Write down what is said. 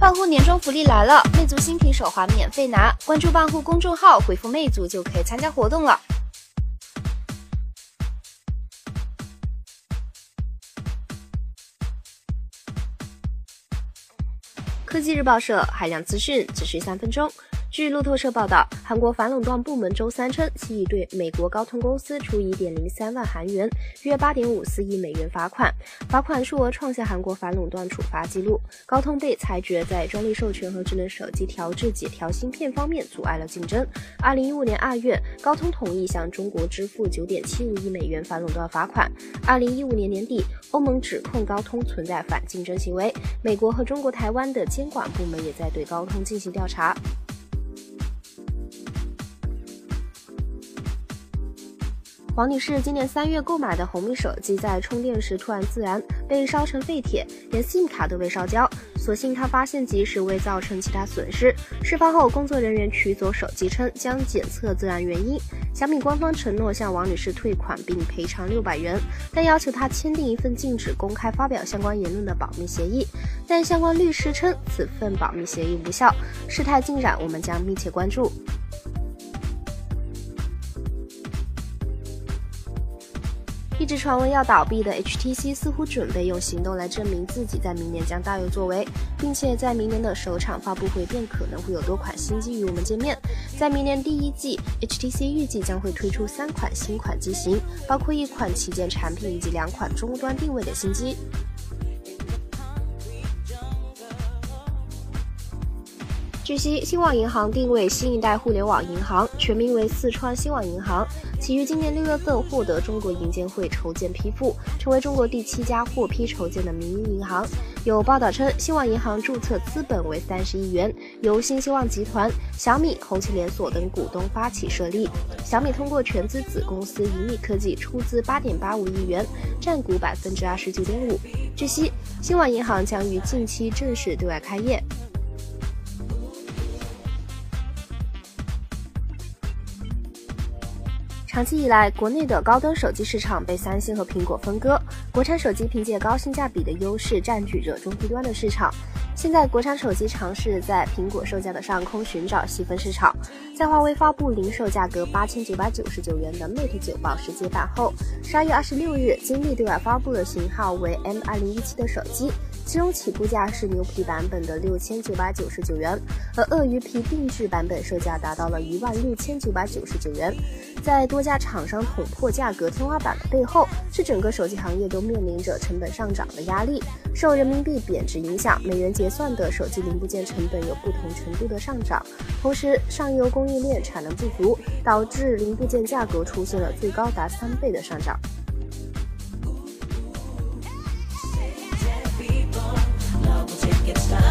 办户年终福利来了，魅族新品手环免费拿，关注办户公众号回复“魅族”就可以参加活动了。科技日报社海量资讯，只需三分钟。据路透社报道，韩国反垄断部门周三称，其已对美国高通公司处以点零三万韩元（约八点五四亿美元）罚款，罚款数额创下韩国反垄断处罚记录。高通被裁决在专利授权和智能手机调制解调芯片方面阻碍了竞争。二零一五年二月，高通同意向中国支付九点七五亿美元反垄断罚款。二零一五年年底，欧盟指控高通存在反竞争行为，美国和中国台湾的监管部门也在对高通进行调查。王女士今年三月购买的红米手机在充电时突然自燃，被烧成废铁，连 SIM 卡都被烧焦。所幸她发现及时，未造成其他损失。事发后，工作人员取走手机称将检测自燃原因。小米官方承诺向王女士退款并赔偿六百元，但要求她签订一份禁止公开发表相关言论的保密协议。但相关律师称此份保密协议无效。事态进展，我们将密切关注。一直传闻要倒闭的 HTC 似乎准备用行动来证明自己在明年将大有作为，并且在明年的首场发布会便可能会有多款新机与我们见面。在明年第一季，HTC 预计将会推出三款新款机型，包括一款旗舰产品以及两款终端定位的新机。据悉，新网银行定位新一代互联网银行，全名为四川新网银行。其于今年六月份获得中国银监会筹建批复，成为中国第七家获批筹建的民营银行。有报道称，新网银行注册资本为三十亿元，由新希望集团、小米、红旗连锁等股东发起设立。小米通过全资子公司银米科技出资八点八五亿元，占股百分之二十九点五。据悉，新网银行将于近期正式对外开业。长期以来，国内的高端手机市场被三星和苹果分割，国产手机凭借高性价比的优势占据着中低端的市场。现在，国产手机尝试在苹果售价的上空寻找细分市场。在华为发布零售价格八千九百九十九元的 Mate 九保时捷版后，十二月二十六日，金立对外发布了型号为 M 二零一七的手机。其中起步价是牛皮版本的六千九百九十九元，而鳄鱼皮定制版本售价达到了一万六千九百九十九元。在多家厂商捅破价格天花板的背后，是整个手机行业都面临着成本上涨的压力。受人民币贬值影响，美元结算的手机零部件成本有不同程度的上涨，同时上游供应链产能不足，导致零部件价格出现了最高达三倍的上涨。it's time.